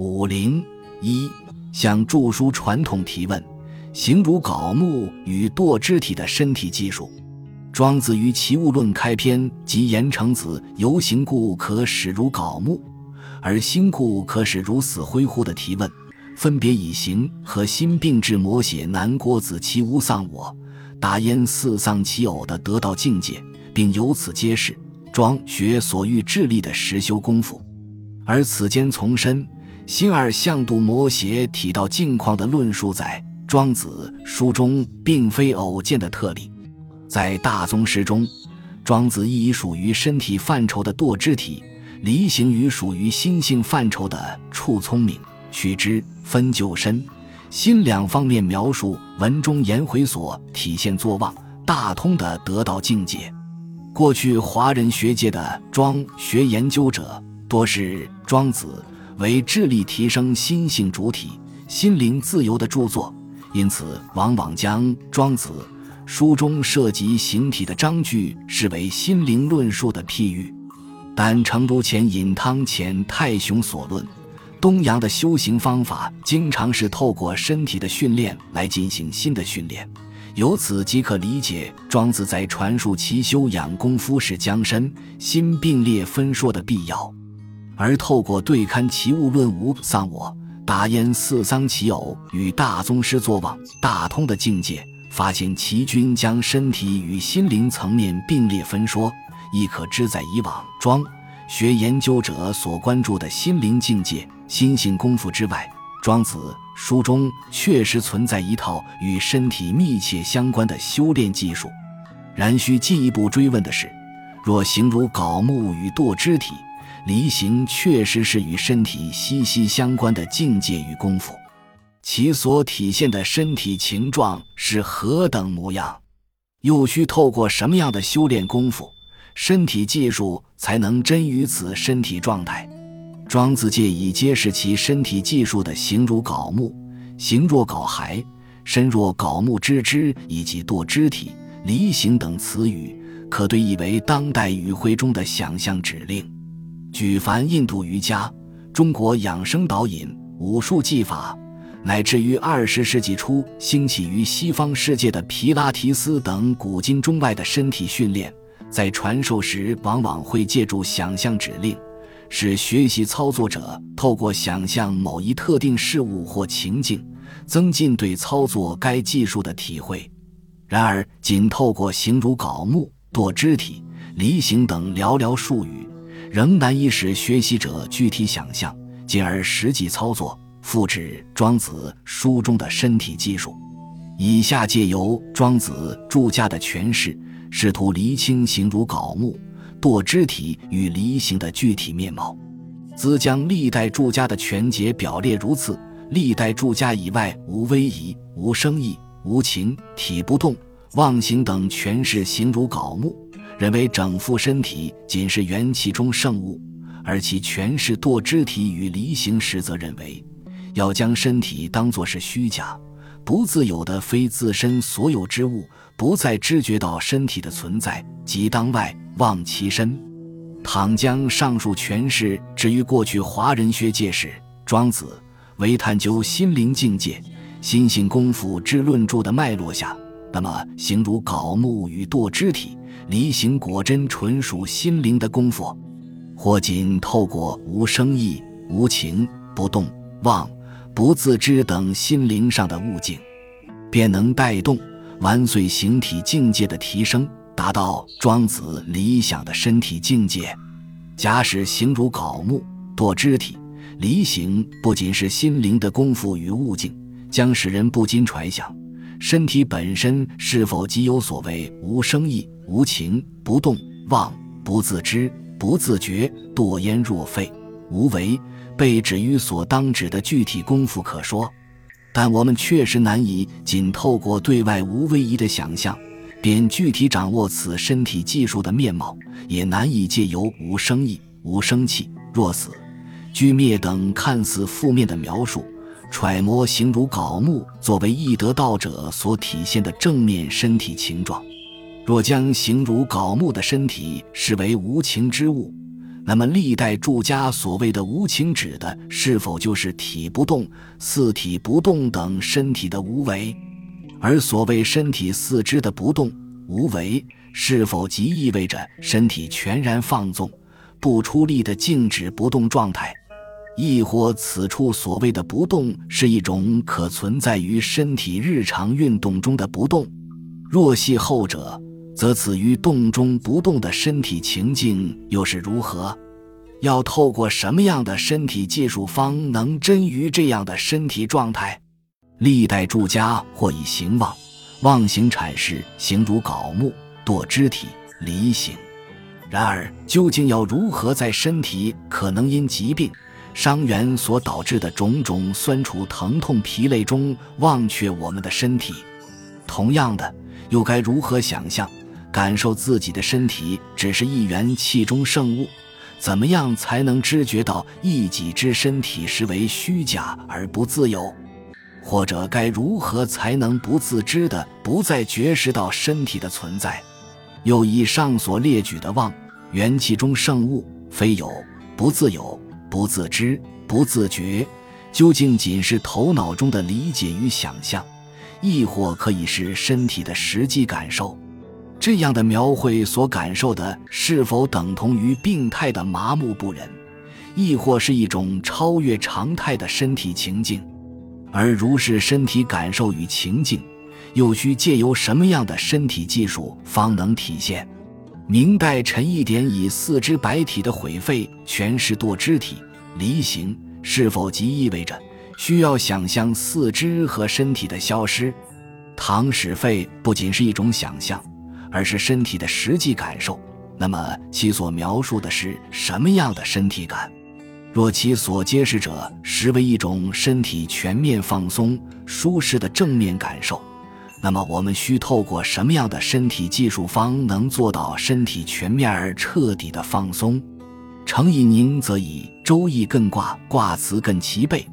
五零一向著书传统提问：形如槁木与堕肢体的身体技术。庄子于《齐物论》开篇即言成子游形故可使如槁木，而心故可使如死灰乎的提问，分别以形和心并置摹写南郭子其无丧我，达焉四丧其偶的得道境界，并由此揭示庄学所欲致力的实修功夫。而此间从身。心二向度摩邪体到境况的论述，在庄子书中并非偶见的特例。在大宗师中，庄子亦以属于身体范畴的堕肢体，离形于属于心性范畴的处聪明，取之分就身心两方面描述文中颜回所体现作望大通的得道境界。过去华人学界的庄学研究者，多是庄子。为致力提升心性主体、心灵自由的著作，因此往往将庄子书中涉及形体的章句视为心灵论述的譬喻。但成都前引汤前太雄所论，东洋的修行方法经常是透过身体的训练来进行心的训练，由此即可理解庄子在传述其修养功夫是将身心并列分说的必要。而透过对勘其物论无丧我，达焉四丧其偶与大宗师作往大通的境界，发现齐君将身体与心灵层面并列分说，亦可知在以往庄学研究者所关注的心灵境界、心性功夫之外，庄子书中确实存在一套与身体密切相关的修炼技术。然需进一步追问的是，若形如槁木与堕肢体。离形确实是与身体息息相关的境界与功夫，其所体现的身体情状是何等模样，又需透过什么样的修炼功夫、身体技术才能臻于此身体状态？庄子借以揭示其身体技术的形如槁木、形若槁骸、身若槁木之枝以及堕肢体、离形等词语，可对译为当代语汇中的想象指令。举凡印度瑜伽、中国养生导引、武术技法，乃至于二十世纪初兴起于西方世界的皮拉提斯等古今中外的身体训练，在传授时往往会借助想象指令，使学习操作者透过想象某一特定事物或情境，增进对操作该技术的体会。然而，仅透过形如槁木、堕肢体、离形等寥寥数语。仍难以使学习者具体想象，进而实际操作、复制庄子书中的身体技术。以下借由庄子著家的诠释，试图厘清形如槁木、堕肢体与离形的具体面貌。兹将历代著家的全节表列如次：历代著家以外，无威仪、无声意、无情、体不动、妄形等诠释形如槁木。认为整副身体仅是元气中圣物，而其诠释堕肢体与离形时，则认为要将身体当作是虚假、不自有的非自身所有之物，不再知觉到身体的存在，即当外望其身。倘将上述诠释置于过去华人学界时，庄子为探究心灵境界、心性功夫之论著的脉络下，那么形如槁木与堕肢体。离形果真纯属心灵的功夫，或仅透过无生意、无情、不动、妄、不自知等心灵上的悟境，便能带动完遂形体境界的提升，达到庄子理想的身体境界。假使形如槁木、堕肢体、离形，不仅是心灵的功夫与悟境，将使人不禁揣想。身体本身是否即有所谓无生意、无情、不动、妄、不自知、不自觉、堕焉若废、无为，被指于所当指的具体功夫可说，但我们确实难以仅透过对外无为仪的想象，便具体掌握此身体技术的面貌，也难以借由无生意、无生气、若死、俱灭等看似负面的描述。揣摩形如槁木作为易得道者所体现的正面身体情状，若将形如槁木的身体视为无情之物，那么历代著家所谓的无情，指的是否就是体不动、四体不动等身体的无为？而所谓身体四肢的不动无为，是否即意味着身体全然放纵、不出力的静止不动状态？亦或此处所谓的不动，是一种可存在于身体日常运动中的不动？若系后者，则此于动中不动的身体情境又是如何？要透过什么样的身体技术方能臻于这样的身体状态？历代著家或以形妄，妄形阐释形如槁木，堕肢体离形。然而，究竟要如何在身体可能因疾病、伤员所导致的种种酸楚、疼痛、疲累中忘却我们的身体？同样的，又该如何想象？感受自己的身体只是一元气中圣物，怎么样才能知觉到一己之身体实为虚假而不自由？或者该如何才能不自知的不再觉识到身体的存在？又以上所列举的妄元气中圣物，非有不自有、不自知、不自觉，究竟仅是头脑中的理解与想象，亦或可以是身体的实际感受？这样的描绘所感受的，是否等同于病态的麻木不仁，亦或是一种超越常态的身体情境？而如是身体感受与情境，又需借由什么样的身体技术方能体现？明代陈一典以四肢百体的毁废诠释堕肢体离形，是否即意味着需要想象四肢和身体的消失？唐使废不仅是一种想象。而是身体的实际感受，那么其所描述的是什么样的身体感？若其所揭示者实为一种身体全面放松、舒适的正面感受，那么我们需透过什么样的身体技术方能做到身体全面而彻底的放松？程以宁则以《周易》艮卦卦辞艮其背，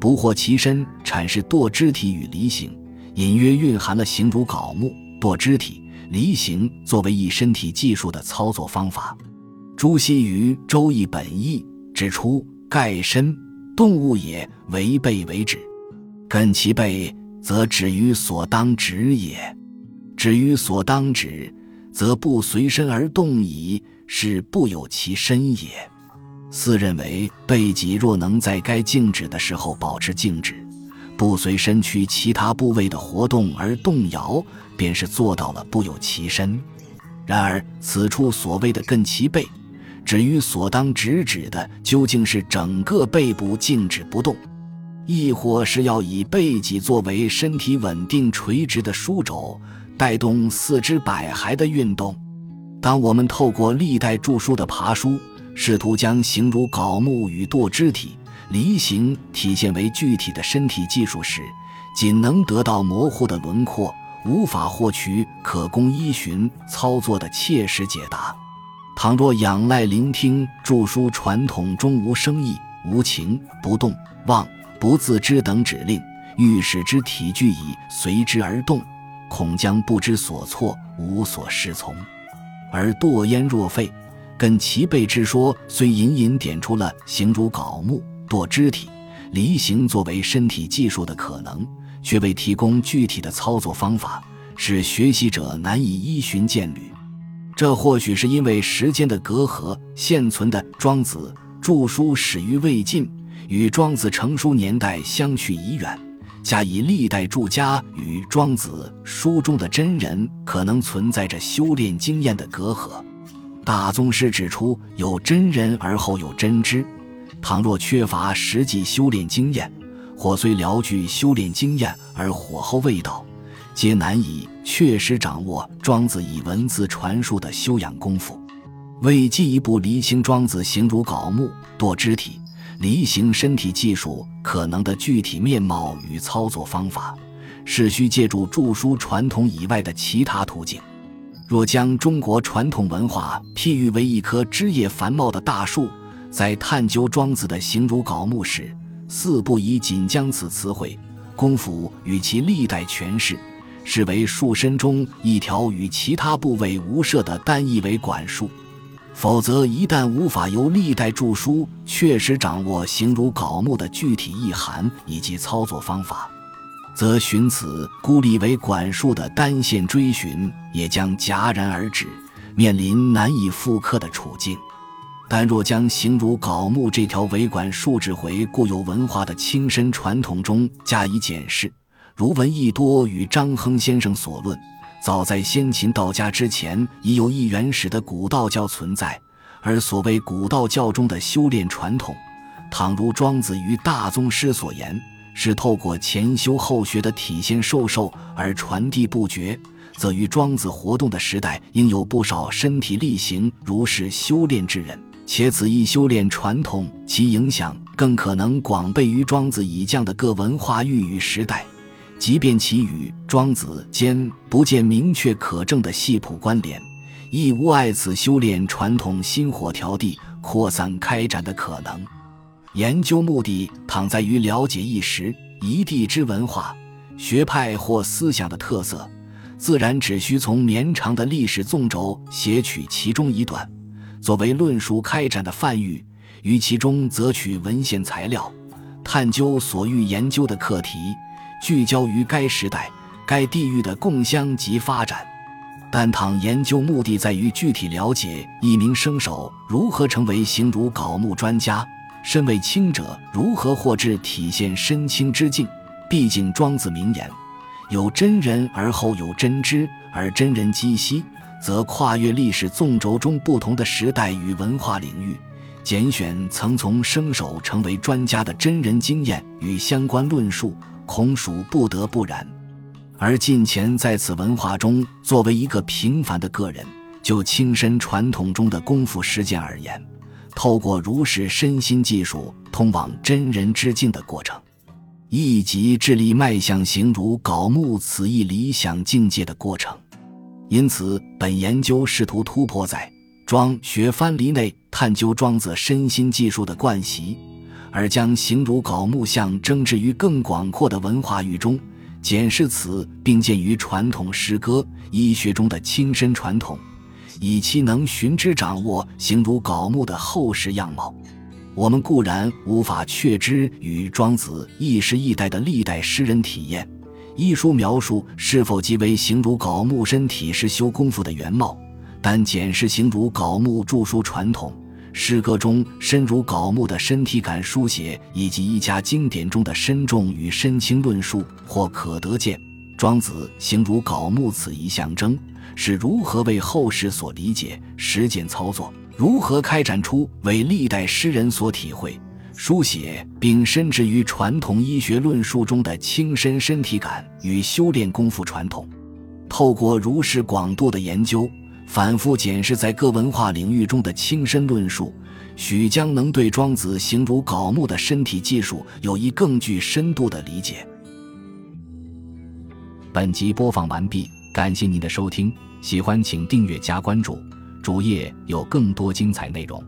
不惑其身，阐释堕肢体与离形，隐约蕴含了形如槁木、堕肢体。离形作为一身体技术的操作方法，朱熹于《周易本义》指出：“盖身动物也，为背为止。艮其背，则止于所当止也；止于所当止，则不随身而动矣，是不有其身也。”四认为，背脊若能在该静止的时候保持静止。不随身躯其他部位的活动而动摇，便是做到了不有其身。然而，此处所谓的“艮其背”，止于所当止指的，究竟是整个背部静止不动，亦或是要以背脊作为身体稳定垂直的枢轴，带动四肢百骸的运动？当我们透过历代著书的爬书，试图将形如槁木与堕肢体。离形体现为具体的身体技术时，仅能得到模糊的轮廓，无法获取可供依循操作的切实解答。倘若仰赖聆听著书传统中无生意、无情、不动、妄、不自知等指令，欲使之体具以随之而动，恐将不知所措，无所适从。而堕焉若废，跟其背之说，虽隐隐点出了形如槁木。堕肢体离形作为身体技术的可能，却未提供具体的操作方法，使学习者难以依循见履。这或许是因为时间的隔阂。现存的《庄子》著书始于魏晋，与庄子成书年代相去已远，加以历代著家与《庄子》书中的真人可能存在着修炼经验的隔阂。大宗师指出，有真人而后有真知。倘若缺乏实际修炼经验，或虽聊具修炼经验而火候未到，皆难以确实掌握庄子以文字传述的修养功夫。为进一步厘清庄子形如槁木堕肢体离形身体技术可能的具体面貌与操作方法，是需借助著书传统以外的其他途径。若将中国传统文化譬喻为一棵枝叶繁茂的大树。在探究庄子的形如槁木时，似不宜仅将此词汇功夫与其历代诠释，视为树身中一条与其他部位无涉的单一为管束，否则，一旦无法由历代著书确实掌握形如槁木的具体意涵以及操作方法，则寻此孤立为管束的单线追寻也将戛然而止，面临难以复刻的处境。但若将形如槁木这条维管束指回固有文化的亲身传统中加以检视，如闻一多与张亨先生所论。早在先秦道家之前，已有一原始的古道教存在。而所谓古道教中的修炼传统，倘如庄子于大宗师所言，是透过前修后学的体现授受而传递不绝，则于庄子活动的时代，应有不少身体力行如是修炼之人。且此一修炼传统，其影响更可能广被于庄子以降的各文化域与时代。即便其与庄子间不见明确可证的系谱关联，亦无碍此修炼传统薪火条地扩散开展的可能。研究目的倘在于了解一时一地之文化、学派或思想的特色，自然只需从绵长的历史纵轴写取其中一段，作为论述开展的范喻；于其中择取文献材料，探究所欲研究的课题。聚焦于该时代、该地域的共襄及发展，但倘研究目的在于具体了解一名生手如何成为形如槁木专家，身为清者如何获至体现身清之境。毕竟庄子名言：“有真人而后有真知，而真人积息，则跨越历史纵轴中不同的时代与文化领域，拣选曾从生手成为专家的真人经验与相关论述。”恐属不得不然，而近前在此文化中，作为一个平凡的个人，就亲身传统中的功夫实践而言，透过如是身心技术通往真人之境的过程，亦即致力迈向形如槁木此一理想境界的过程。因此，本研究试图突破在庄学藩篱内探究庄子身心技术的惯习。而将形如槁木像征置于更广阔的文化域中，检视此并见于传统诗歌、医学中的亲身传统，以其能寻之掌握形如槁木的后世样貌。我们固然无法确知与庄子一时一代的历代诗人体验、医书描述是否即为形如槁木身体是修功夫的原貌，但检视形如槁木著书传统。诗歌中深如槁木的身体感书写，以及一家经典中的深重与深轻论述，或可得见庄子形如槁木此一象征是如何为后世所理解、实践操作，如何开展出为历代诗人所体会、书写并深植于传统医学论述中的亲身身体感与修炼功夫传统。透过如是广度的研究。反复检视在各文化领域中的亲身论述，许江能对庄子形如槁木的身体技术有一更具深度的理解。本集播放完毕，感谢您的收听，喜欢请订阅加关注，主页有更多精彩内容。